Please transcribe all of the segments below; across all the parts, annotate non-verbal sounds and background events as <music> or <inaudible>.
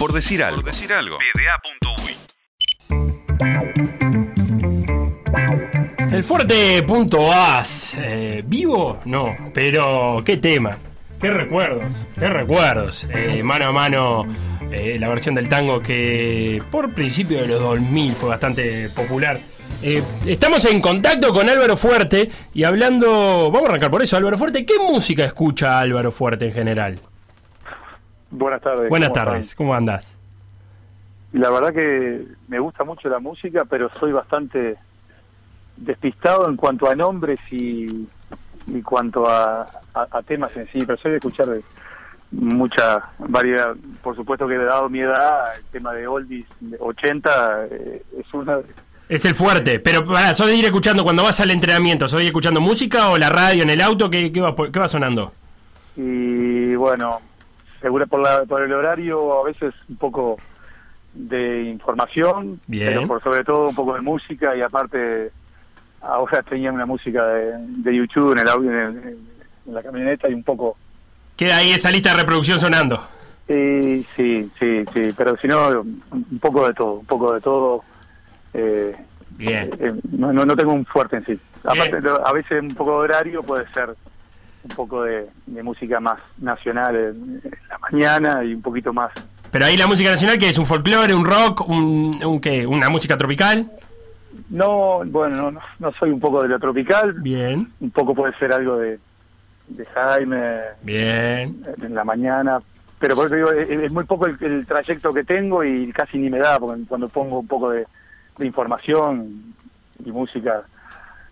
Por decir algo. Por decir algo. El fuerte.as. Eh, ¿Vivo? No, pero qué tema. Qué recuerdos, qué recuerdos. Eh, mano a mano, eh, la versión del tango que por principio de los 2000 fue bastante popular. Eh, estamos en contacto con Álvaro Fuerte y hablando, vamos a arrancar por eso, Álvaro Fuerte, ¿qué música escucha Álvaro Fuerte en general? Buenas tardes. Buenas ¿cómo tardes, están? ¿cómo andás? La verdad que me gusta mucho la música, pero soy bastante despistado en cuanto a nombres y en cuanto a, a- a temas en sí, pero soy de escuchar mucha variedad. Por supuesto que dado mi edad, el tema de oldies de 80 eh, es una... Es el fuerte, pero para, ¿sos de ir escuchando cuando vas al entrenamiento? ¿Sos de ir escuchando música o la radio en el auto? ¿Qué, qué va, qué va sonando? Y bueno, seguro por, la, por el horario a veces un poco de información, Bien. pero por sobre todo un poco de música y aparte ahora tenía una música de, de YouTube en el audio, en, el- en la camioneta y un poco... Queda ahí esa lista de reproducción sonando. Sí, sí, sí, sí, pero si no, un poco de todo, un poco de todo. Eh, Bien. eh, no, no, no tengo un fuerte en sí. Aparte, Bien. a veces un poco de horario puede ser un poco de, de música más nacional en, en la mañana y un poquito más. Pero ahí la música nacional, que es un folclore, un rock, un, un qué, una música tropical. No, bueno, no, no, soy un poco de lo tropical, Bien, un poco puede ser algo de, de Jaime bien. en la mañana, pero por eso digo, es, es muy poco el, el trayecto que tengo y casi ni me da, porque cuando pongo un poco de, de información y música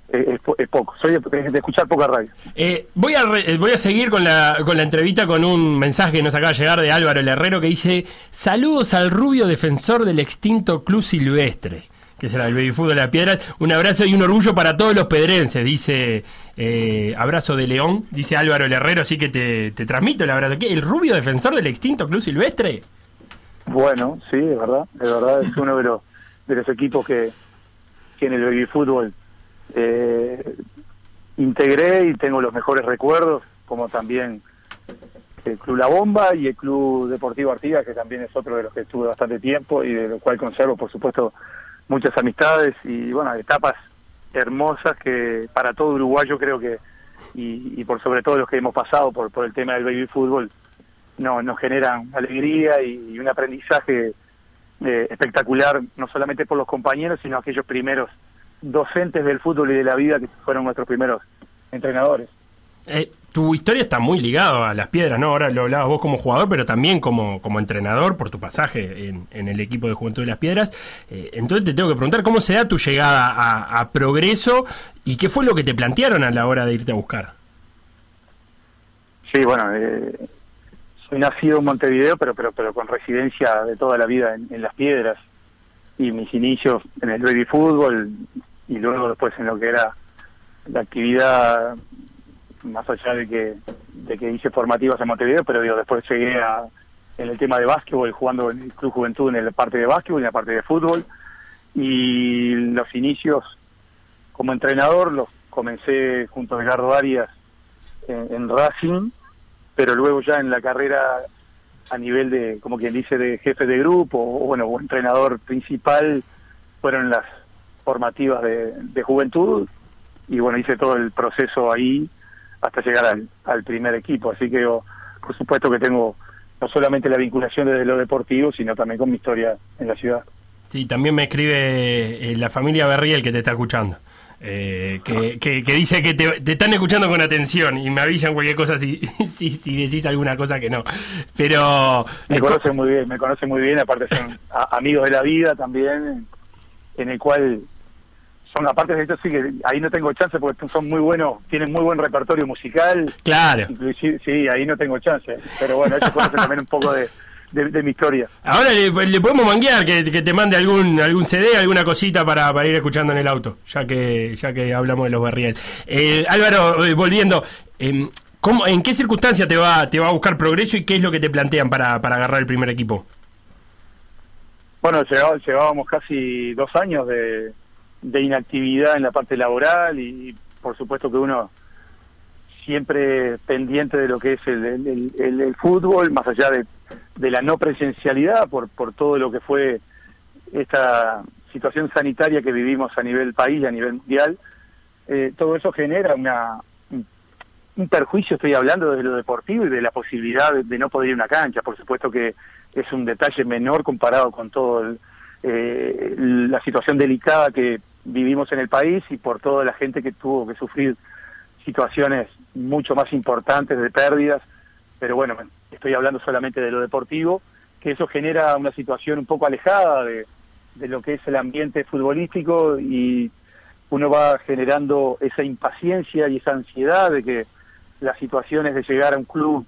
es, po- es poco. Soy de, de escuchar poca radio. Eh, voy, a re- eh, voy a seguir con la, con la entrevista con un mensaje que nos acaba de llegar de Álvaro el Herrero que dice: Saludos al rubio defensor del extinto Club Silvestre, que será el Baby Fútbol de la Piedra. Un abrazo y un orgullo para todos los pedrenses, dice eh, Abrazo de León, dice Álvaro el Herrero. Así que te, te transmito el abrazo. ¿Qué? ¿El rubio defensor del extinto Club Silvestre? Bueno, sí, es verdad, es verdad, es uno de los, de los equipos que, que en el baby fútbol eh, integré y tengo los mejores recuerdos, como también el Club La Bomba y el Club Deportivo Artigas, que también es otro de los que estuve bastante tiempo y de lo cual conservo, por supuesto, muchas amistades y, bueno, etapas hermosas que para todo uruguayo creo que, y, por sobre todo los que hemos pasado por, por el tema del baby fútbol, no, nos generan alegría y, y un aprendizaje eh, espectacular, no solamente por los compañeros, sino aquellos primeros docentes del fútbol y de la vida que fueron nuestros primeros entrenadores. Eh, tu historia está muy ligada a las piedras, ¿no? Ahora lo hablabas vos como jugador, pero también como, como entrenador por tu pasaje en, en el equipo de Juventud de las Piedras. Eh, entonces te tengo que preguntar cómo se da tu llegada a, a Progreso y qué fue lo que te plantearon a la hora de irte a buscar. Sí, bueno, eh, soy nacido en Montevideo, pero, pero, pero con residencia de toda la vida en, en Las Piedras y mis inicios en el baby fútbol y luego después en lo que era la actividad más allá de que de que hice formativas en Montevideo, pero digo, después llegué a en el tema de básquetbol, jugando en el Club Juventud en la parte de básquetbol y en la parte de fútbol. Y los inicios como entrenador los comencé junto a Edgardo Arias en, en Racing, pero luego ya en la carrera a nivel de, como quien dice, de jefe de grupo o bueno, o entrenador principal, fueron las formativas de, de juventud y bueno, hice todo el proceso ahí hasta llegar al, al primer equipo. Así que yo, por supuesto que tengo no solamente la vinculación desde lo deportivo, sino también con mi historia en la ciudad. Sí, también me escribe eh, la familia Berriel que te está escuchando. Eh, que, que- que dice que te, te están escuchando con atención y me avisan cualquier cosa si, <laughs> si, si decís alguna cosa que no. Pero Me eh, conocen muy bien, me conocen muy bien, aparte son amigos de la vida también, en el cual son, aparte de esto sí que ahí no tengo chance porque son muy buenos, tienen muy buen repertorio musical, claro. inclusive, sí, ahí no tengo chance, pero bueno, ellos conocen también un poco de, de, de mi historia. Ahora le, le podemos manguear que, que te mande algún algún CD, alguna cosita para, para ir escuchando en el auto, ya que ya que hablamos de los Berriel. Eh, Álvaro, eh, volviendo, em, ¿cómo, ¿en qué circunstancia te va te va a buscar progreso y qué es lo que te plantean para, para agarrar el primer equipo? Bueno, llevábamos casi dos años de, de inactividad en la parte laboral y por supuesto que uno siempre pendiente de lo que es el, el- el- el- el fútbol, más allá de de la no presencialidad por, por todo lo que fue esta situación sanitaria que vivimos a nivel país y a nivel mundial, eh, todo eso genera una, un, perjuicio, estoy hablando de lo deportivo y de la posibilidad de, no poder ir a una cancha. Por supuesto que es un detalle menor comparado con todo eh, la situación delicada que vivimos en el país y por toda la gente que tuvo que sufrir situaciones mucho más importantes de pérdidas, pero bueno, estoy hablando solamente de lo deportivo, que eso genera una situación un poco alejada de, de lo que es el ambiente futbolístico y uno va generando esa impaciencia y esa ansiedad de que las situaciones de llegar a un club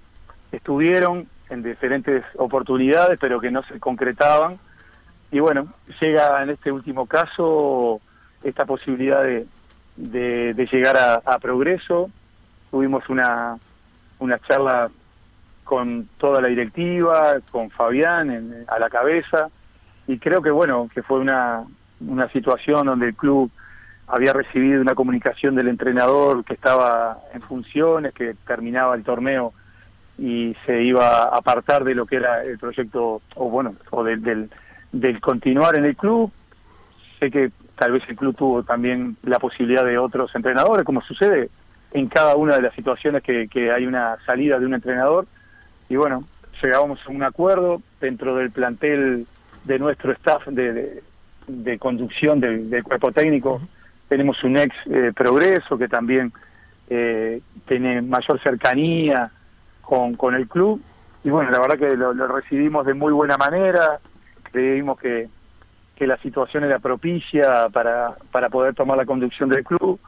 estuvieron en diferentes oportunidades, pero que no se concretaban. Y bueno, llega en este último caso esta posibilidad de, de, llegar a, progreso. Tuvimos una, una charla con toda la directiva, con Fabián a la cabeza, y creo que bueno, que fue una, una situación donde el club había recibido una comunicación del entrenador que estaba en funciones, que terminaba el torneo y se iba a apartar de lo que era el proyecto, o bueno, o del, del, continuar en el club. Sé que tal vez el club tuvo también la posibilidad de otros entrenadores, como sucede en cada una de las situaciones que, que hay una salida de un entrenador. Y bueno, llegábamos a un acuerdo dentro del plantel de nuestro staff de, de, conducción del, cuerpo técnico. Tenemos un ex eh, progreso que también eh, tiene mayor cercanía con, con el club. Y bueno, la verdad que lo, recibimos de muy buena manera. Creímos que, que la situación era propicia para, para poder tomar la conducción del club.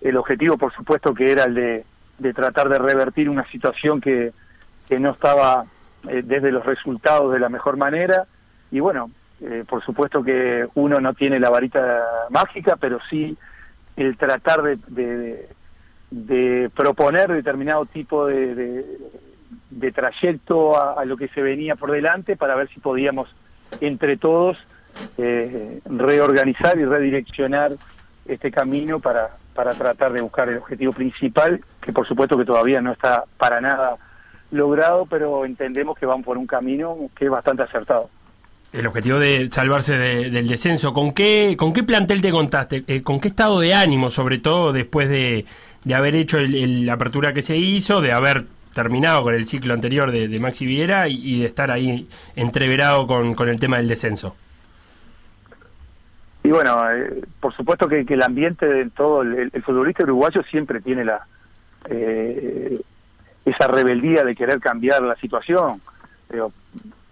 El objetivo, por supuesto, que era el de, de tratar de revertir una situación que, que no estaba eh, desde los resultados de la mejor manera. Y bueno, eh, por supuesto que uno no tiene la varita mágica, pero sí el tratar de, de, proponer determinado tipo de, de, trayecto a, lo que se venía por delante para ver si podíamos entre todos eh, reorganizar y redireccionar este camino para, para tratar de buscar el objetivo principal, que por supuesto que todavía no está para nada logrado, pero entendemos que van por un camino que es bastante acertado el objetivo de salvarse del descenso. ¿Con qué, ¿Con qué plantel te contaste? Eh, ¿Con qué estado de ánimo, sobre todo después de, de haber hecho la apertura que se hizo, de haber terminado con el ciclo anterior de, Maxi Viera y, de estar ahí entreverado con, con el tema del descenso? Y bueno, eh, por supuesto que, el ambiente de todo, el, futbolista uruguayo siempre tiene la eh, esa rebeldía de querer cambiar la situación. Pero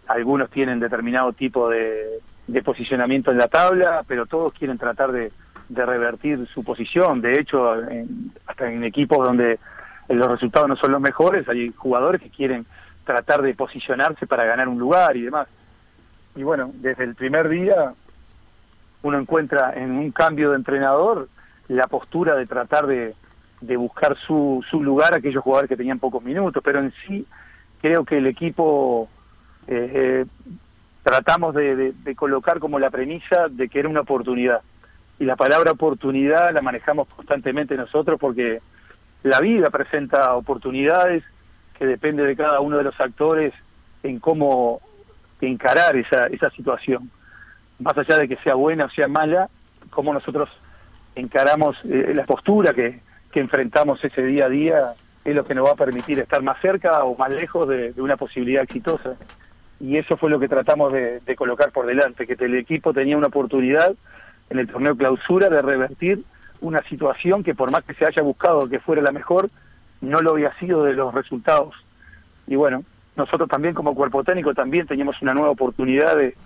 algunos tienen determinado tipo de, posicionamiento en la tabla, pero todos quieren tratar de, revertir su posición. De hecho, hasta en equipos donde los resultados no son los mejores, hay jugadores que quieren tratar de posicionarse para ganar un lugar y demás. Y bueno, desde el primer día uno encuentra en un cambio de entrenador la postura de tratar de, de buscar su, su lugar a aquellos jugadores que tenían pocos minutos, pero en sí creo que el equipo eh, eh, tratamos de, colocar como la premisa de que era una oportunidad. Y la palabra oportunidad la manejamos constantemente nosotros porque la vida presenta oportunidades que depende de cada uno de los actores en cómo encarar esa, esa situación. Más allá de que sea buena o sea mala, cómo nosotros encaramos eh, la postura que, que enfrentamos ese día a día es lo que nos va a permitir estar más cerca o más lejos de una posibilidad exitosa y eso fue lo que tratamos de, colocar por delante, que el equipo tenía una oportunidad en el torneo clausura de revertir una situación que por más que se haya buscado que fuera la mejor, no lo había sido de los resultados. Y bueno, nosotros también como cuerpo técnico también teníamos una nueva oportunidad de,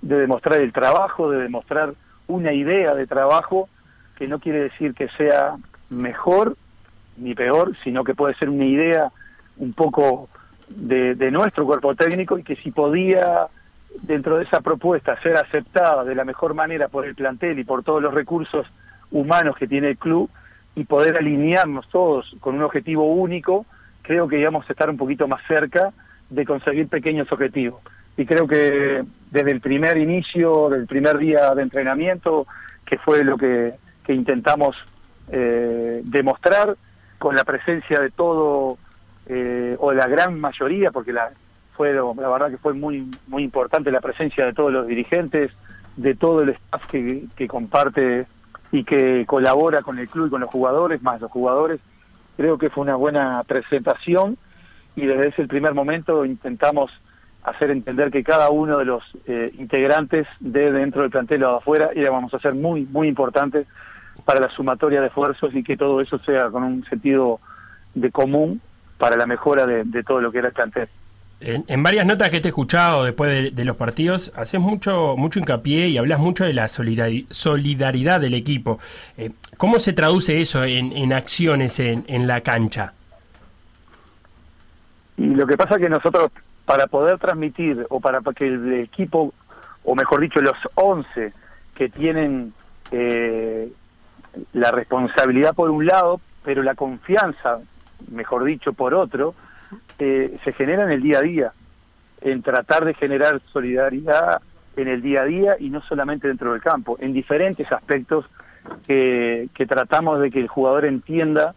de demostrar el trabajo, de demostrar una idea de trabajo que no quiere decir que sea mejor ni peor, sino que puede ser una idea un poco de, nuestro cuerpo técnico y que si podía dentro de esa propuesta ser aceptada de la mejor manera por el plantel y por todos los recursos humanos que tiene el club y poder alinearnos todos con un objetivo único, creo que íbamos a estar un poquito más cerca de conseguir pequeños objetivos. Y creo que desde el primer inicio, del primer día de entrenamiento, que fue lo que, intentamos eh, demostrar, con la presencia de todo eh, o la gran mayoría, porque la, fue la verdad que fue muy muy importante la presencia de todos los dirigentes, de todo el staff que, comparte y que colabora con el club y con los jugadores, más los jugadores. Creo que fue una buena presentación y desde ese primer momento intentamos hacer entender que cada uno de los eh, integrantes de dentro del plantel o de afuera íbamos a ser muy, muy importantes para la sumatoria de esfuerzos y que todo eso sea con un sentido de común para la mejora de, todo lo que era el plantel. En, varias notas que te he escuchado después de, los partidos, haces mucho, mucho hincapié y hablas mucho de la solidaridad del equipo. Eh, ¿Cómo se traduce eso en, acciones en, en la cancha? Y lo que pasa es que nosotros para poder transmitir o para que el equipo, o mejor dicho, los 11 que tienen eh, la responsabilidad por un lado, pero la confianza, mejor dicho, por otro, eh, se genera en el día a día, en tratar de generar solidaridad en el día a día y no solamente dentro del campo, en diferentes aspectos que, que tratamos de que el jugador entienda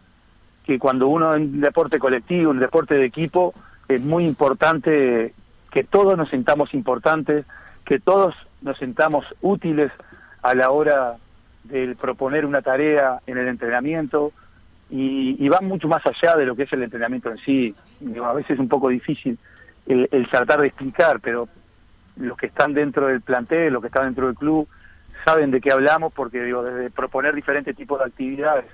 que cuando uno en un deporte colectivo, un deporte de equipo, es muy importante que todos nos sintamos importantes, que todos nos sintamos útiles a la hora de proponer una tarea en el entrenamiento y, va mucho más allá de lo que es el entrenamiento en sí. a veces es un poco difícil el, el, tratar de explicar, pero los que están dentro del plantel, los que están dentro del club, saben de qué hablamos porque digo, desde proponer diferentes tipos de actividades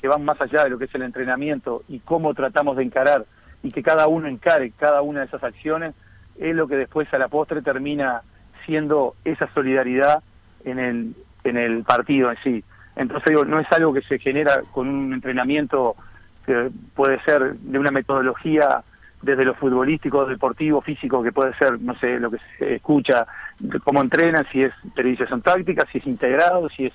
que van más allá de lo que es el entrenamiento y cómo tratamos de encarar y que cada uno encare cada una de esas acciones, es lo que después a la postre termina siendo esa solidaridad en el, en el partido en sí. Entonces digo, no es algo que se genera con un entrenamiento que puede ser de una metodología desde lo futbolístico, deportivo, físico, que puede ser, no sé, lo que se escucha, cómo entrenan, si es periodización táctica, si es integrado, si es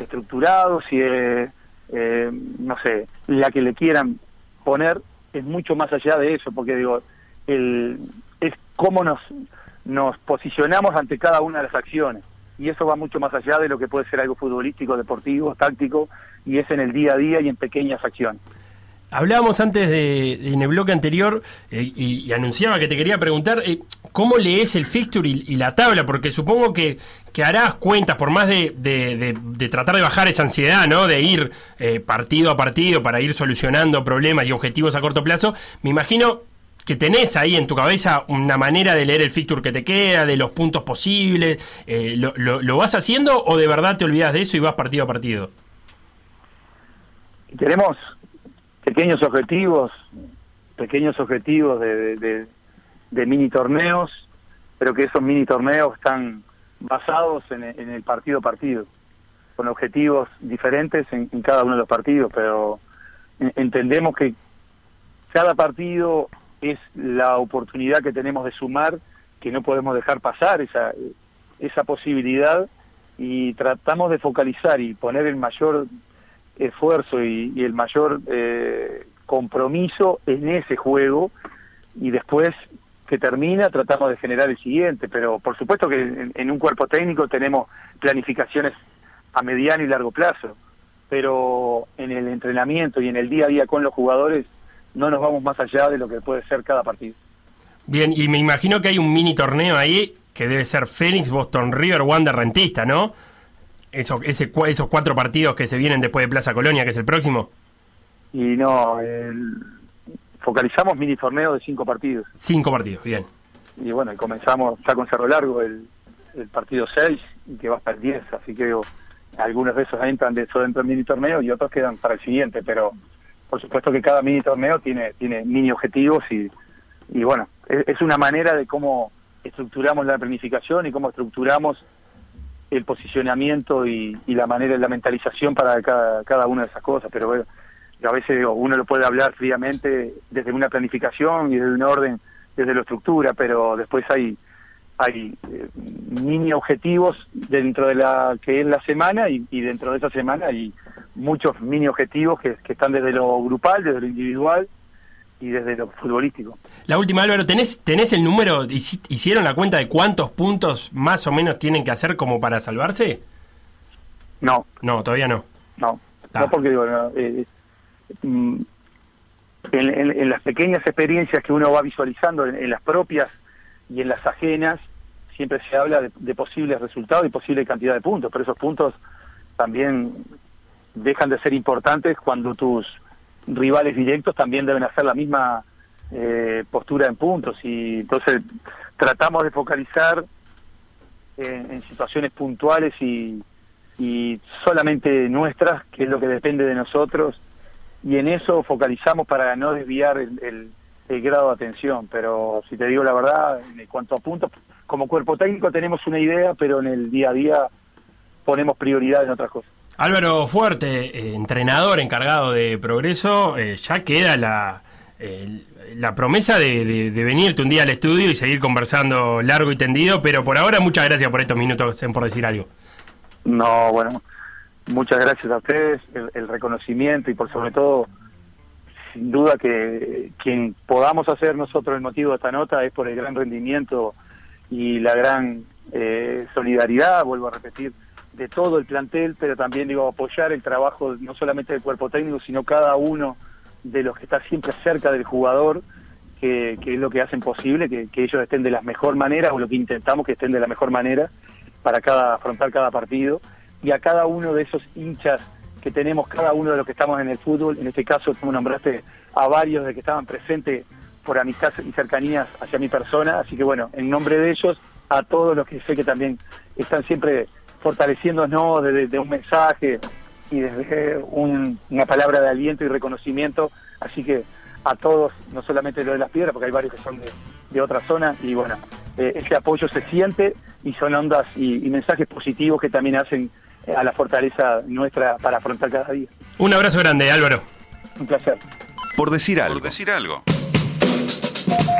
estructurado, si es, eh, no sé, la que le quieran poner, es mucho más allá de eso, porque digo, el, es cómo nos, nos posicionamos ante cada una de las acciones. Y eso va mucho más allá de lo que puede ser algo futbolístico, deportivo, táctico, y es en el día a día y en pequeñas acciones. Hablábamos antes de, en el bloque anterior eh, y, anunciaba que te quería preguntar eh, cómo lees el fixture y, la tabla, porque supongo que, que harás cuentas, por más de, de, tratar de bajar esa ansiedad, ¿no? De ir eh, partido a partido para ir solucionando problemas y objetivos a corto plazo. Me imagino que tenés ahí en tu cabeza una manera de leer el fixture que te queda, de los puntos posibles. Lo, lo, ¿Lo vas haciendo o de verdad te olvidas de eso y vas partido a partido? Tenemos pequeños objetivos, pequeños objetivos de, de, mini torneos, pero que esos mini torneos están basados en, el partido a partido, con objetivos diferentes en, cada uno de los partidos, pero entendemos que cada partido es la oportunidad que tenemos de sumar, que no podemos dejar pasar esa, esa posibilidad y tratamos de focalizar y poner el mayor esfuerzo y, el mayor eh, compromiso en ese juego y después que termina tratamos de generar el siguiente, pero por supuesto que en, un cuerpo técnico tenemos planificaciones a mediano y largo plazo, pero en el entrenamiento y en el día a día con los jugadores no nos vamos más allá de lo que puede ser cada partido. Bien, y me imagino que hay un mini torneo ahí que debe ser Phoenix, Boston River, Wander Rentista, ¿no? eso, ese, esos cuatro partidos que se vienen después de Plaza Colonia, que es el próximo? Y no, focalizamos mini torneo de cinco partidos. Cinco partidos, bien. Y bueno, comenzamos ya con Cerro Largo el, el partido 6 y que va hasta el 10, así que algunos de esos entran de eso dentro del mini torneo y otros quedan para el siguiente, pero por supuesto que cada mini torneo tiene, tiene mini objetivos y, y bueno, es una manera de cómo estructuramos la planificación y cómo estructuramos el posicionamiento y, la manera, la mentalización para cada, cada una de esas cosas, pero bueno, a veces uno lo puede hablar fríamente desde una planificación y desde un orden, desde la estructura, pero después hay hay eh, mini objetivos dentro de la que es la semana y, dentro de esa semana hay muchos mini objetivos que, que están desde lo grupal, desde lo individual y desde lo futbolístico. La última, Álvaro, ¿tenés, ¿tenés el número, hicieron la cuenta de cuántos puntos más o menos tienen que hacer como para salvarse? No. No, todavía no. No, no porque digo, eh, mm, en, las pequeñas experiencias que uno va visualizando, en, las propias y en las ajenas, siempre se habla de, posibles resultados y posible cantidad de puntos, pero esos puntos también dejan de ser importantes cuando tus rivales directos también deben hacer la misma eh, postura en puntos y entonces tratamos de focalizar en, situaciones puntuales y, y solamente nuestras, que es lo que depende de nosotros y en eso focalizamos para no desviar el, grado de atención. Pero si te digo la verdad, en cuanto a puntos, como cuerpo técnico tenemos una idea, pero en el día a día ponemos prioridad en otras cosas. Álvaro Fuerte, eh, entrenador encargado de progreso, eh, ya queda la, la promesa de, venirte un día al estudio y seguir conversando largo y tendido, pero por ahora muchas gracias por estos minutos, por decir algo. No, bueno, muchas gracias a ustedes, el, reconocimiento y por sobre todo, sin duda que quien podamos hacer nosotros el motivo de esta nota es por el gran rendimiento y la gran eh, solidaridad, vuelvo a repetir, de todo el plantel, pero también digo apoyar el trabajo no solamente del cuerpo técnico, sino cada uno de los que está siempre cerca del jugador, que, es lo que hacen posible, que, que, ellos estén de la mejor manera, o lo que intentamos que estén de la mejor manera para cada afrontar cada partido. Y a cada uno de esos hinchas que tenemos, cada uno de los que estamos en el fútbol, en este caso tú nombraste a varios de que estaban presentes por amistad y cercanías hacia mi persona, así que bueno, en nombre de ellos, a todos los que sé que también están siempre fortaleciéndonos desde, un mensaje y desde una palabra de aliento y reconocimiento, así que a todos, no solamente lo de las piedras, porque hay varios que son de, de otra zona, y bueno, eh, ese apoyo se siente y son ondas y mensajes positivos que también hacen a la fortaleza nuestra para afrontar cada día. Un abrazo grande, Álvaro. Un placer. Por decir algo. Por decir algo.